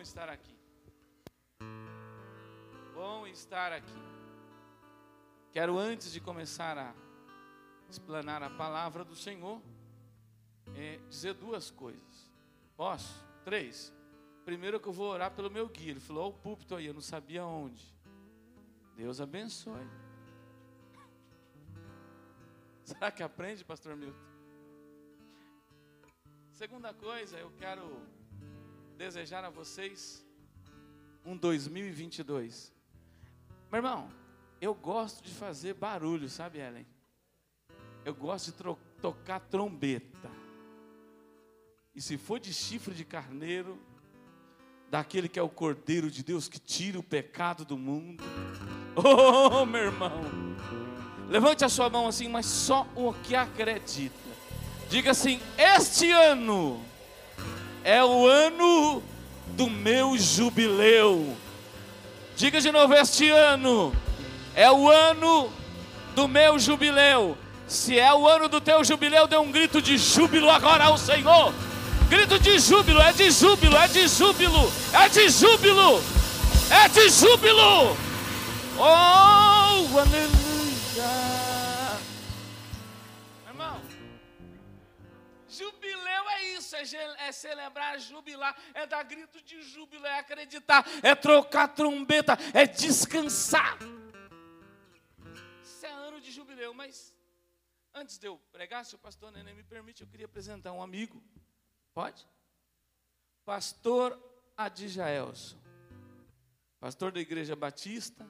estar aqui. Bom estar aqui. Quero, antes de começar a explanar a palavra do Senhor, é, dizer duas coisas. Posso? Três. Primeiro que eu vou orar pelo meu guia. Ele falou, ó, o púlpito aí, eu não sabia onde. Deus abençoe. Será que aprende, pastor Milton? Segunda coisa, eu quero desejar a vocês um 2022. Meu irmão, eu gosto de fazer barulho, sabe, Ellen? Eu gosto de tocar trombeta. E se for de chifre de carneiro, daquele que é o Cordeiro de Deus que tira o pecado do mundo. Oh, meu irmão. Levante a sua mão assim, mas só o que acredita. Diga assim: Este ano é o ano do meu jubileu. Diga de novo: Este ano é o ano do meu jubileu. Se é o ano do teu jubileu, dê um grito de júbilo agora ao Senhor. Grito de júbilo, é de júbilo, é de júbilo, é de júbilo, é de júbilo. Oh, aleluia. É, é celebrar, jubilar, é dar grito de júbilo, é acreditar, é trocar trombeta, é descansar. Isso é ano de jubileu, mas antes de eu pregar, se o pastor Nenê me permite, eu queria apresentar um amigo. Pode? Pastor Adjaelson, pastor da Igreja Batista,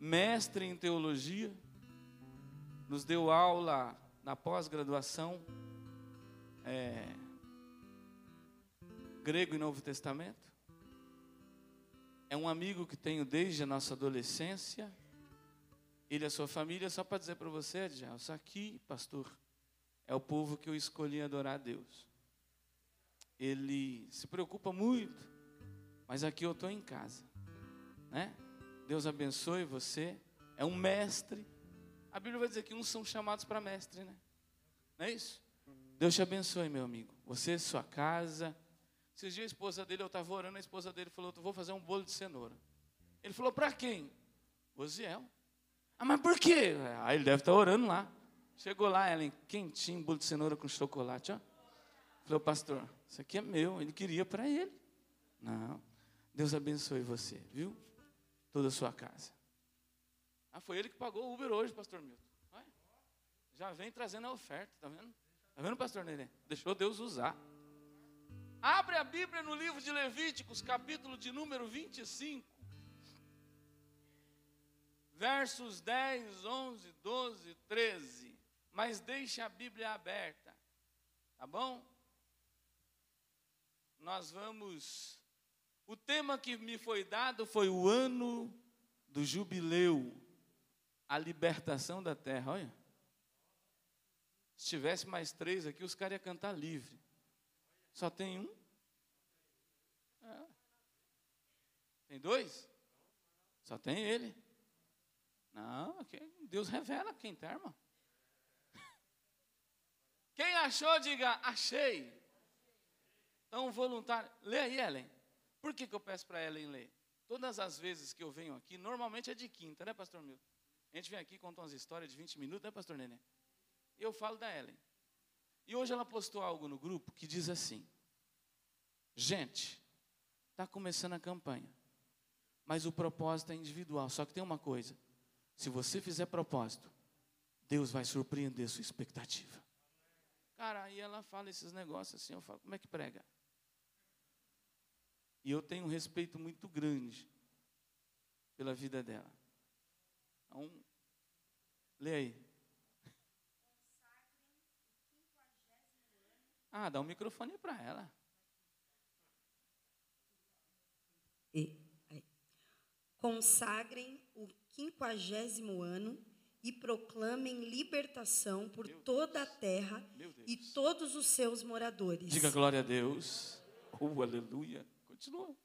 mestre em teologia, nos deu aula na pós-graduação. É, grego e Novo Testamento. É um amigo que tenho desde a nossa adolescência. Ele e a sua família, só para dizer para você, isso aqui, pastor, é o povo que eu escolhi adorar a Deus. Ele se preocupa muito, mas aqui eu estou em casa. Né? Deus abençoe você. É um mestre. A Bíblia vai dizer que uns são chamados para mestre, né? Não é isso? Deus te abençoe, meu amigo. Você, sua casa, esses dias a esposa dele, eu estava orando, a esposa dele falou: vou fazer um bolo de cenoura. Ele falou: para quem? Osiel. Ah, mas por quê? Ah, ele deve estar tá orando lá. Chegou lá, Ellen, quentinho, bolo de cenoura com chocolate, ó. Falou, pastor, isso aqui é meu. Ele queria para ele. Não. Deus abençoe você, viu? Toda a sua casa. Ah, foi ele que pagou o Uber hoje, pastor Milton. Já vem trazendo a oferta, tá vendo? Tá vendo, pastor Nenê? Deixou Deus usar. Abre a Bíblia no livro de Levíticos, capítulo de número 25. Versos 10, 11, 12, 13. Mas deixe a Bíblia aberta. Tá bom? Nós vamos. O tema que me foi dado foi o ano do jubileu, a libertação da terra. Olha. Se tivesse mais três aqui, os caras iam cantar livre. Só tem um? É. Tem dois? Só tem ele. Não, Deus revela quem está, irmão. Quem achou, diga, achei. Então, voluntário. Lê aí, Ellen. Por que, que eu peço para Ellen ler? Todas as vezes que eu venho aqui, normalmente é de quinta, né, pastor Milton? A gente vem aqui conta umas histórias de 20 minutos, né, pastor Nenê? Eu falo da Ellen. E hoje ela postou algo no grupo que diz assim: Gente, está começando a campanha, mas o propósito é individual. Só que tem uma coisa: se você fizer propósito, Deus vai surpreender sua expectativa. Cara, aí ela fala esses negócios assim, eu falo, como é que prega? E eu tenho um respeito muito grande pela vida dela. Então, lê aí. Ah, dá um microfone para ela. E, Consagrem o quinquagésimo ano e proclamem libertação por toda a terra e todos os seus moradores. Diga glória a Deus. Oh, aleluia. Continua.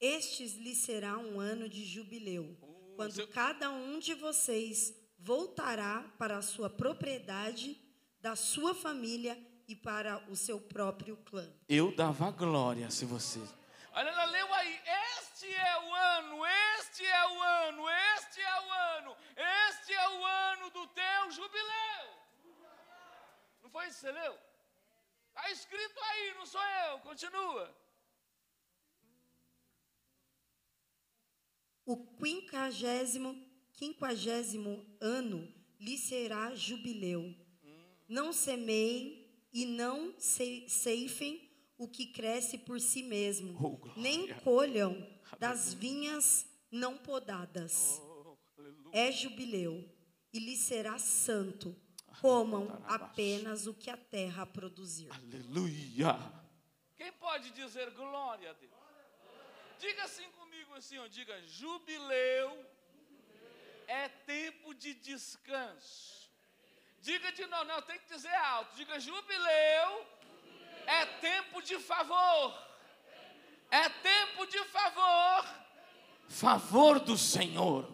Estes lhe será um ano de jubileu, oh, quando seu... cada um de vocês voltará para a sua propriedade, da sua família e para o seu próprio clã. Eu dava glória se você. Olha, ela leu aí. Este é o ano, este é o ano, este é o ano, este é o ano do teu jubileu. Não foi isso que você leu? Está escrito aí, não sou eu. Continua. O quinquagésimo, quinquagésimo ano lhe será jubileu. Hum. Não semeiem e não ceifem o que cresce por si mesmo, oh, nem colham das vinhas não podadas. Oh, é jubileu e lhe será santo. Comam apenas o que a terra produzir. Aleluia. Quem pode dizer glória a Deus? Diga assim comigo assim, ó, diga jubileu é tempo de descanso. Diga de novo, não, tem que dizer alto. Diga jubileu é tempo de favor. É tempo de favor. Favor do Senhor.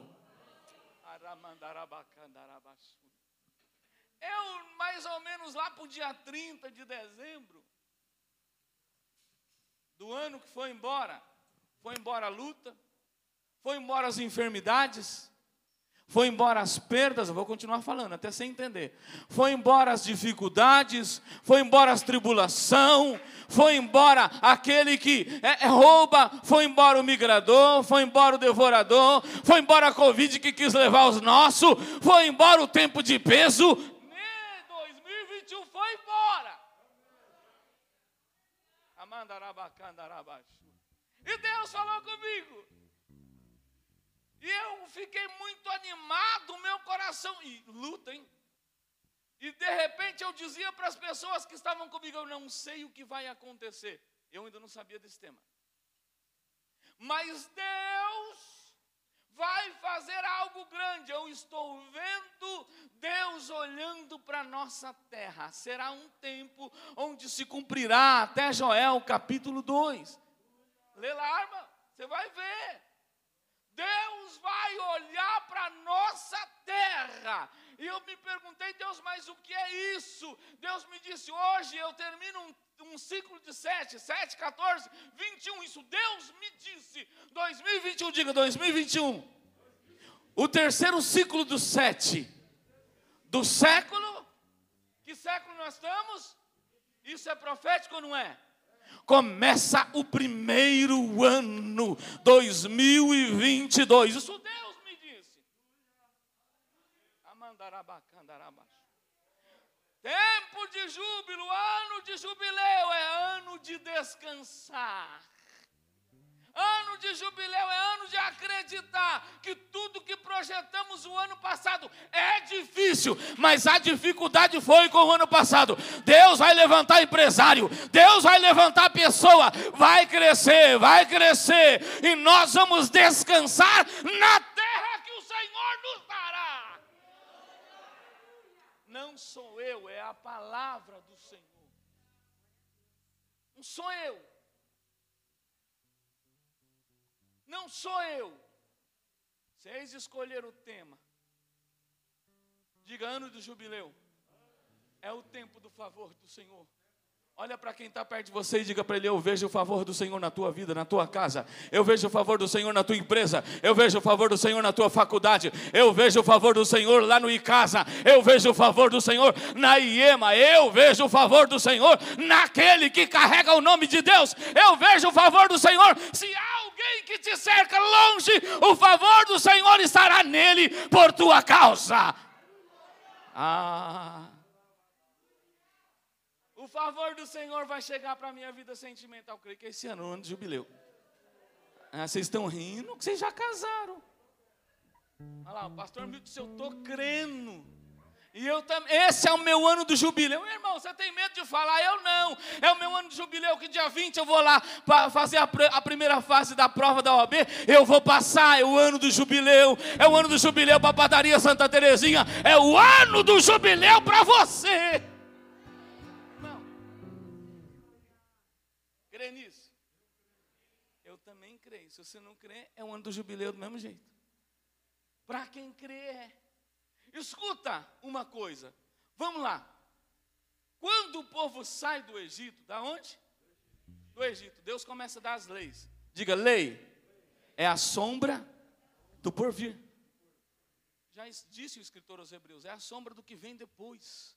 Eu, mais ou menos lá para o dia 30 de dezembro do ano que foi embora, foi embora a luta, foi embora as enfermidades, foi embora as perdas, eu vou continuar falando até sem entender. Foi embora as dificuldades, foi embora as tribulação, foi embora aquele que é, é, rouba, foi embora o migrador, foi embora o devorador, foi embora a Covid que quis levar os nossos, foi embora o tempo de peso. 2021 foi embora. E Deus falou comigo. E eu fiquei muito animado, meu coração. E luta, hein? E de repente eu dizia para as pessoas que estavam comigo: Eu não sei o que vai acontecer. Eu ainda não sabia desse tema. Mas Deus vai fazer algo grande. Eu estou vendo Deus olhando para a nossa terra. Será um tempo onde se cumprirá até Joel capítulo 2. Lê lá, irmã, você vai ver. Deus vai olhar para a nossa terra. E eu me perguntei, Deus, mas o que é isso? Deus me disse, hoje eu termino um, um ciclo de 7, 7, 14, 21. Isso Deus me disse. 2021, diga 2021. O terceiro ciclo do 7. Do século. Que século nós estamos? Isso é profético ou não é? Começa o primeiro ano 2022. Isso Deus me disse. Tempo de júbilo, ano de jubileu é ano de descansar. Ano de jubileu é ano de acreditar que tudo que projetamos o ano passado é difícil, mas a dificuldade foi com o ano passado. Deus vai levantar empresário, Deus vai levantar pessoa, vai crescer, vai crescer, e nós vamos descansar na terra que o Senhor nos dará. Não sou eu, é a palavra do Senhor. Não sou eu. Não sou eu. Vocês escolheram o tema. Diga ano do jubileu. É o tempo do favor do Senhor. Olha para quem está perto de você e diga para ele: Eu vejo o favor do Senhor na tua vida, na tua casa. Eu vejo o favor do Senhor na tua empresa. Eu vejo o favor do Senhor na tua faculdade. Eu vejo o favor do Senhor lá no Icasa. Eu vejo o favor do Senhor na IEMA. Eu vejo o favor do Senhor naquele que carrega o nome de Deus. Eu vejo o favor do Senhor. Se alguém que te cerca longe, o favor do Senhor estará nele por tua causa. Ah. O favor do Senhor vai chegar para a minha vida sentimental. Creio que esse ano, é ano de jubileu. Ah, vocês estão rindo que vocês já casaram. Olha lá, o pastor me disse, eu estou crendo. E eu também, esse é o meu ano do jubileu. Meu irmão, você tem medo de falar? Eu não. É o meu ano de jubileu que dia 20 eu vou lá para fazer a, a, primeira fase da prova da OAB. Eu vou passar, é o ano do jubileu. É o ano do jubileu para a padaria Santa Terezinha. É o ano do jubileu para você. crê nisso? Eu também creio. Se você não crê, é o ano do jubileu do mesmo jeito. Para quem crê, é. Escuta uma coisa. Vamos lá. Quando o povo sai do Egito, da onde? Do Egito. Deus começa a dar as leis. Diga, lei é a sombra do porvir. Já disse o escritor aos Hebreus, é a sombra do que vem depois.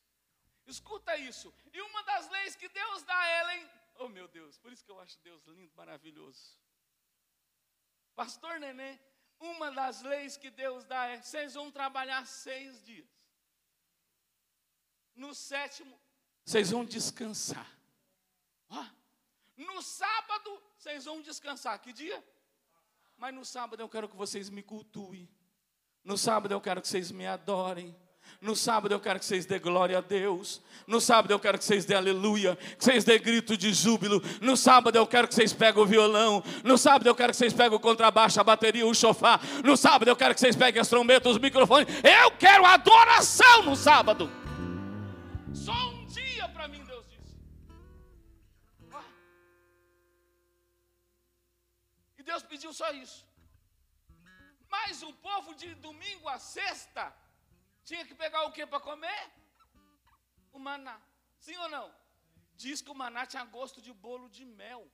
Escuta isso. E uma das leis que Deus dá a Ellen, oh meu Deus, por isso que eu acho Deus lindo, maravilhoso. Pastor Neném, uma das leis que Deus dá é: vocês vão trabalhar seis dias. No sétimo, vocês vão descansar. Ó, no sábado, vocês vão descansar. Que dia? Mas no sábado eu quero que vocês me cultuem. No sábado eu quero que vocês me adorem. No sábado eu quero que vocês dê glória a Deus. No sábado eu quero que vocês dê aleluia, que vocês dê grito de júbilo. No sábado eu quero que vocês peguem o violão. No sábado eu quero que vocês peguem o contrabaixo, a bateria, o chofar. No sábado eu quero que vocês peguem as trombetas, os microfones. Eu quero adoração no sábado. Só um dia para mim, Deus disse. Ah. E Deus pediu só isso. Mas o povo de domingo a sexta tinha que pegar o que para comer? O maná. Sim ou não? Diz que o maná tinha gosto de bolo de mel.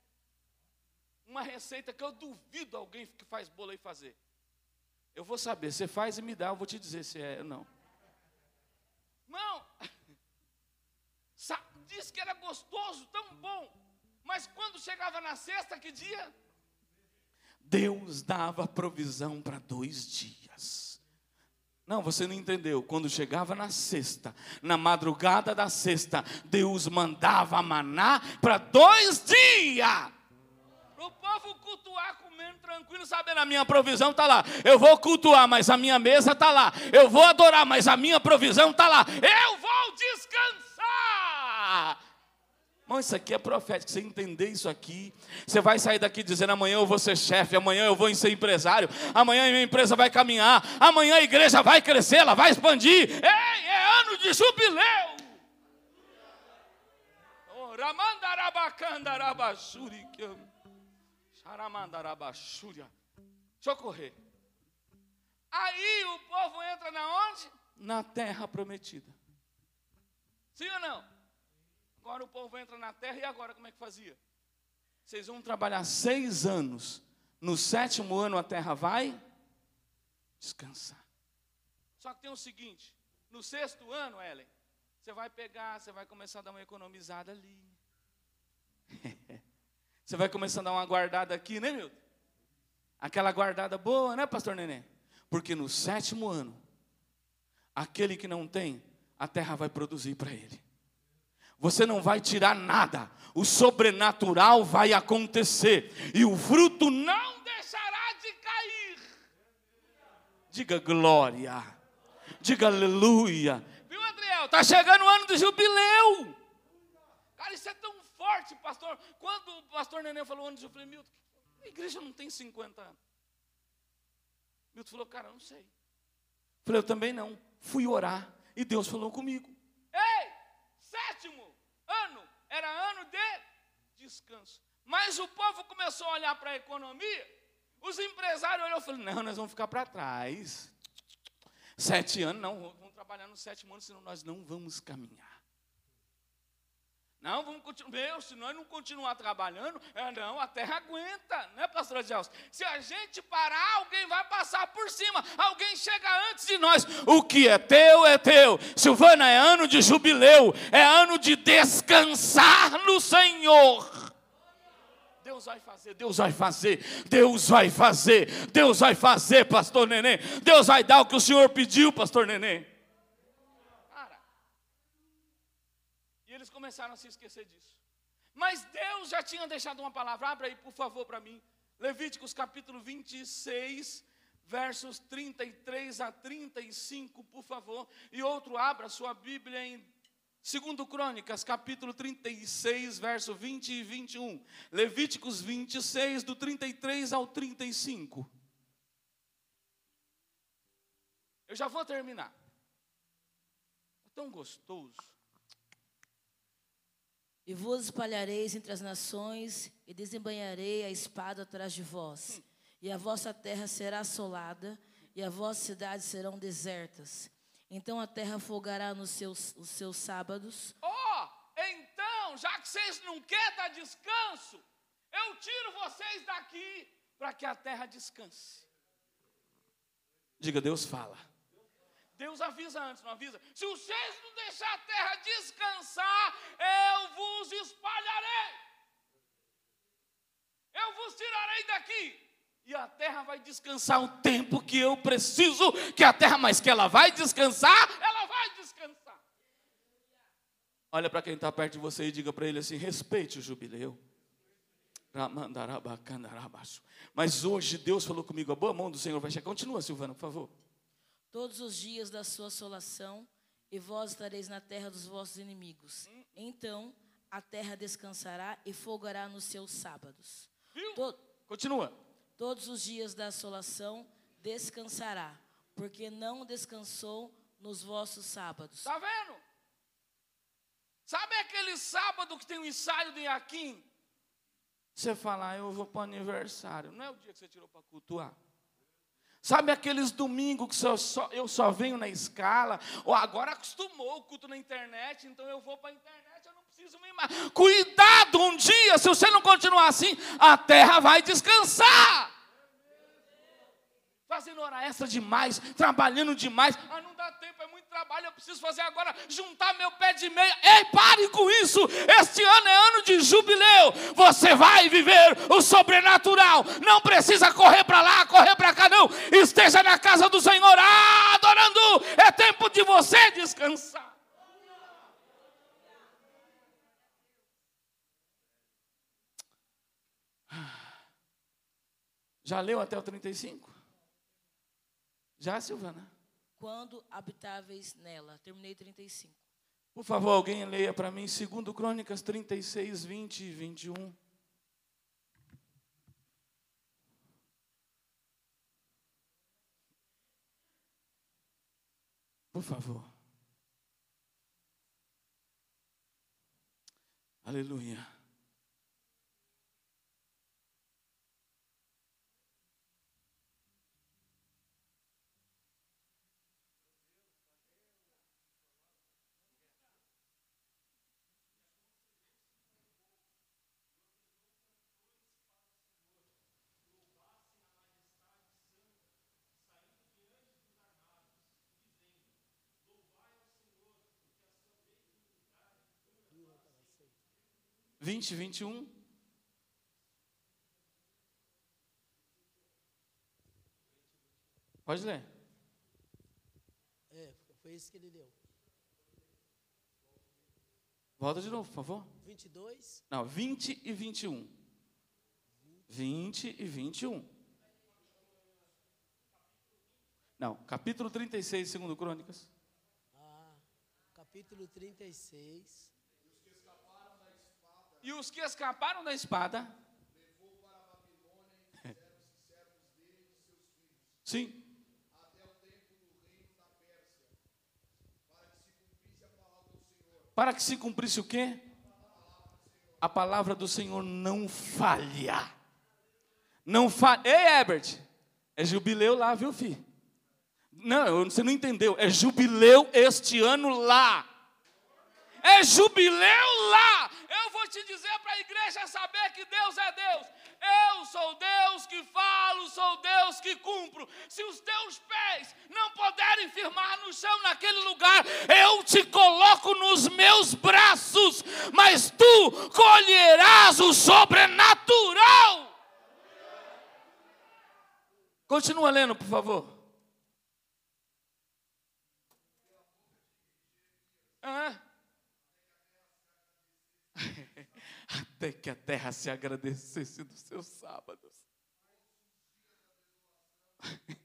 Uma receita que eu duvido alguém que faz bolo aí fazer. Eu vou saber, você faz e me dá, eu vou te dizer se é ou não. Não. Diz que era gostoso, tão bom. Mas quando chegava na sexta, que dia? Deus dava provisão para dois dias. Não, você não entendeu. Quando chegava na sexta, na madrugada da sexta, Deus mandava maná para dois dias. O povo cultuar comendo tranquilo, sabendo a minha provisão está lá. Eu vou cultuar, mas a minha mesa está lá. Eu vou adorar, mas a minha provisão está lá. Eu vou descansar. Irmão, isso aqui é profético. Você entender isso aqui, você vai sair daqui dizendo: amanhã eu vou ser chefe, amanhã eu vou ser empresário, amanhã a minha empresa vai caminhar, amanhã a igreja vai crescer, ela vai expandir. Ei, é ano de jubileu. Oh, Deixa eu correr. Aí o povo entra na onde? Na terra prometida. Sim ou não? Agora o povo entra na terra e agora como é que fazia? Vocês vão trabalhar seis anos. No sétimo ano a terra vai descansar. Só que tem o seguinte: no sexto ano, Ellen, você vai pegar, você vai começar a dar uma economizada ali. você vai começar a dar uma guardada aqui, né, Milton? Aquela guardada boa, né, pastor Neném? Porque no sétimo ano, aquele que não tem, a terra vai produzir para ele. Você não vai tirar nada. O sobrenatural vai acontecer. E o fruto não deixará de cair. Diga glória. Diga aleluia. Viu, Adriel? Está chegando o ano do jubileu. Cara, isso é tão forte, pastor. Quando o pastor Neném falou ano de jubileu, Milton, a igreja não tem 50 anos. Milton falou, cara, eu não sei. Falei, eu também não. Fui orar e Deus falou comigo. Ei, sétimo ano era ano de descanso. Mas o povo começou a olhar para a economia, os empresários olharam e falaram: não, nós vamos ficar para trás. Sete anos, não, vamos trabalhar no sétimo ano, senão nós não vamos caminhar. Não, vamos continuar. Meu, se nós não continuar trabalhando, é, não, a terra aguenta, né, pastor Adilson? Se a gente parar, alguém vai passar por cima, alguém chega antes de nós. O que é teu é teu. Silvana, é ano de jubileu, é ano de descansar no Senhor. Deus vai fazer, Deus vai fazer, Deus vai fazer, Deus vai fazer, pastor Neném. Deus vai dar o que o Senhor pediu, pastor Neném. Começaram a se esquecer disso. Mas Deus já tinha deixado uma palavra, abra aí, por favor, para mim. Levíticos capítulo 26, versos 33 a 35, por favor. E outro, abra sua Bíblia em 2 Crônicas, capítulo 36, verso 20 e 21. Levíticos 26, do 33 ao 35. Eu já vou terminar. É tão gostoso. E vos espalhareis entre as nações, e desembanharei a espada atrás de vós. E a vossa terra será assolada, e as vossas cidades serão desertas. Então a terra folgará nos seus, os seus sábados. Oh, então, já que vocês não querem dar descanso, eu tiro vocês daqui para que a terra descanse. Diga, Deus fala. Deus avisa antes, não avisa? Se vocês não deixar a terra descansar, eu vos espalharei. Eu vos tirarei daqui. E a terra vai descansar o tempo que eu preciso que a terra, mas que ela vai descansar, ela vai descansar. Olha para quem está perto de você e diga para ele assim: respeite o jubileu. Mas hoje Deus falou comigo, a boa mão do Senhor vai chegar. Continua, Silvana, por favor. Todos os dias da sua assolação, e vós estareis na terra dos vossos inimigos. Então a terra descansará e folgará nos seus sábados. To Continua. Todos os dias da assolação descansará, porque não descansou nos vossos sábados. Está vendo? Sabe aquele sábado que tem um ensaio de Iaquim? Você fala, ah, eu vou para o aniversário. Não é o dia que você tirou para cultuar. Sabe aqueles domingos que só, só, eu só venho na escala? Ou agora acostumou o culto na internet, então eu vou para a internet, eu não preciso me mais. Cuidado um dia, se você não continuar assim, a terra vai descansar fazendo hora extra demais, trabalhando demais. Ah, não dá tempo, é muito trabalho, eu preciso fazer agora, juntar meu pé de meia. Ei, pare com isso! Este ano é ano de jubileu. Você vai viver o sobrenatural. Não precisa correr para lá, correr para cá, não. Esteja na casa do Senhor, ah, adorando. É tempo de você descansar. Já leu até o 35? Já, Silvana? Quando habitáveis nela. Terminei 35. Por favor, alguém leia para mim 2 Crônicas 36, 20 e 21. Por favor. Aleluia. Vinte, vinte e um. Pode ler. É, foi isso que ele deu. Volta de novo, por favor. 22. Não, 20 e 21. 20 e 21. Não, capítulo 36, segundo Crônicas. Ah, capítulo 36. E os que escaparam da espada. Sim. Para que se cumprisse o quê? A palavra do Senhor não falha. Não falha. Ei, Herbert, é jubileu lá, viu, filho? Não, você não entendeu. É jubileu este ano lá. É jubileu lá vou te dizer para a igreja saber que Deus é Deus. Eu sou Deus que falo, sou Deus que cumpro. Se os teus pés não puderem firmar no chão naquele lugar, eu te coloco nos meus braços, mas tu colherás o sobrenatural. Continua lendo, por favor. Ah. Até que a terra se agradecesse dos seus sábados.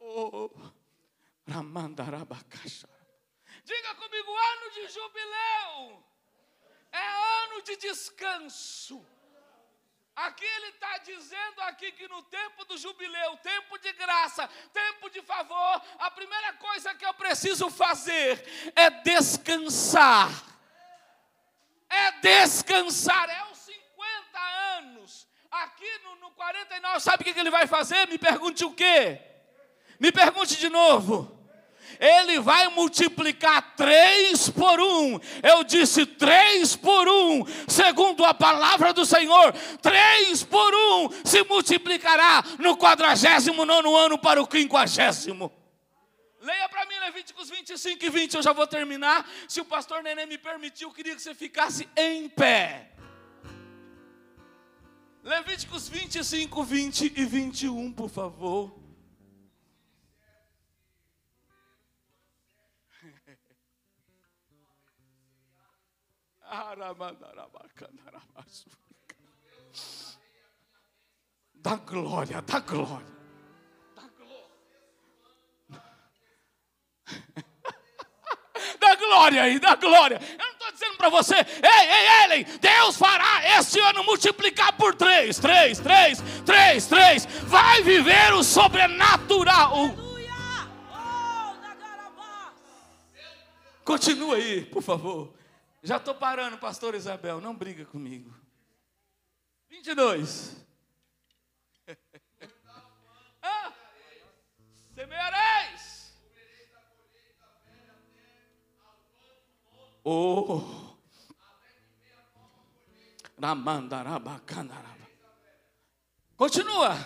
oh, Diga comigo, ano de jubileu é ano de descanso. Aqui ele está dizendo aqui que no tempo do jubileu, tempo de graça, tempo de favor, a primeira coisa que eu preciso fazer é descansar é descansar, é os 50 anos. Aqui no, no 49, sabe o que ele vai fazer? Me pergunte o quê? Me pergunte de novo. Ele vai multiplicar três por um. Eu disse três por um, segundo a palavra do Senhor, três por um se multiplicará no quadragésimo nono ano para o quinquagésimo. Leia para mim Levíticos 25 e 20, eu já vou terminar. Se o pastor Neném me permitiu, eu queria que você ficasse em pé. Levíticos 25, 20 e 21, por favor. Da glória, da glória. Dá glória aí, dá glória. Eu não estou dizendo para você, ei, ei, Ellen, Deus fará este ano multiplicar por três, três, três, três, três. Vai viver o sobrenatural. Continua aí, por favor. Já estou parando, pastor Isabel, não briga comigo. 22. ah, semeareis Oh. Continua.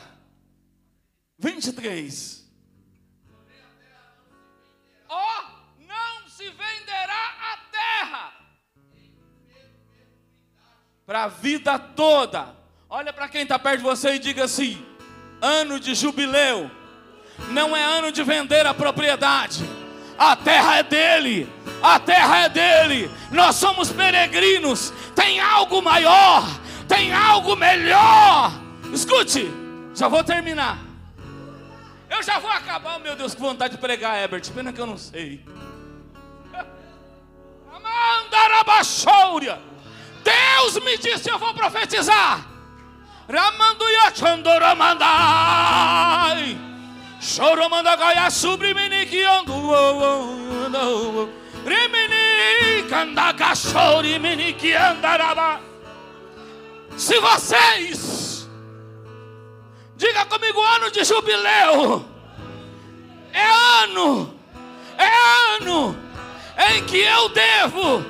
23. Oh, não se venderá a terra para a vida toda. Olha para quem está perto de você e diga assim: ano de jubileu não é ano de vender a propriedade, a terra é dele a terra é dele, nós somos peregrinos, tem algo maior, tem algo melhor. Escute, já vou terminar. Eu já vou acabar, meu Deus, com vontade de pregar, Herbert, pena que eu não sei. Amandarabaxouria. Deus me disse, eu vou profetizar. Ramanduya Chandoramandai. Choromandagaya subriminikiando. Se vocês, diga comigo, ano de jubileu, é ano, é ano em que eu devo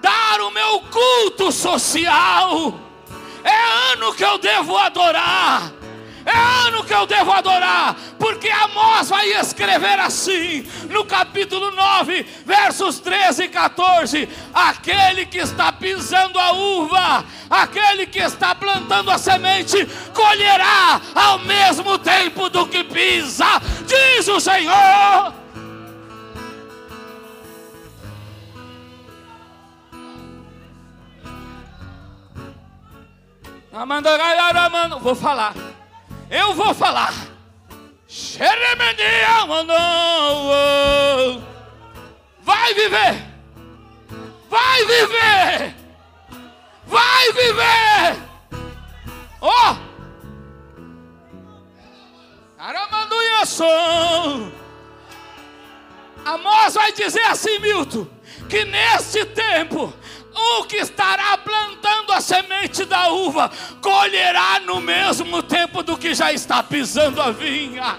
dar o meu culto social, é ano que eu devo adorar é ano que eu devo adorar, porque Amós vai escrever assim, no capítulo 9, versos 13 e 14: aquele que está pisando a uva, aquele que está plantando a semente, colherá ao mesmo tempo do que pisa, diz o Senhor. Vou falar. Eu vou falar. Vai viver. Vai viver. Vai viver. Ó. Oh. Amós vai dizer assim, Milton, que neste tempo o que estará plantando a semente da uva colherá no mesmo tempo do que já está pisando a vinha.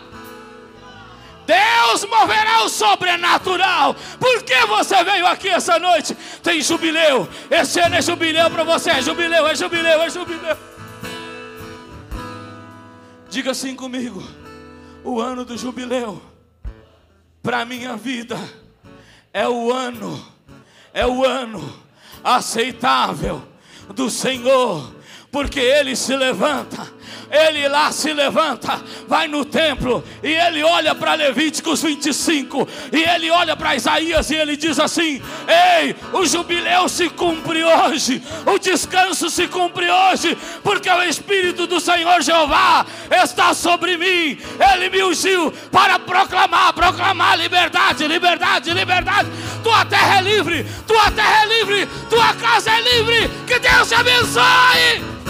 Deus moverá o sobrenatural. Por que você veio aqui essa noite? Tem jubileu. Esse ano é jubileu para você. É jubileu, é jubileu, é jubileu. Diga assim comigo: o ano do jubileu para minha vida é o ano, é o ano aceitável do Senhor, porque Ele se levanta ele lá se levanta, vai no templo e ele olha para Levíticos 25 e ele olha para Isaías e ele diz assim: Ei, o jubileu se cumpre hoje, o descanso se cumpre hoje, porque o Espírito do Senhor Jeová está sobre mim. Ele me ungiu para proclamar, proclamar liberdade, liberdade, liberdade. Tua terra é livre, tua terra é livre, tua casa é livre. Que Deus te abençoe.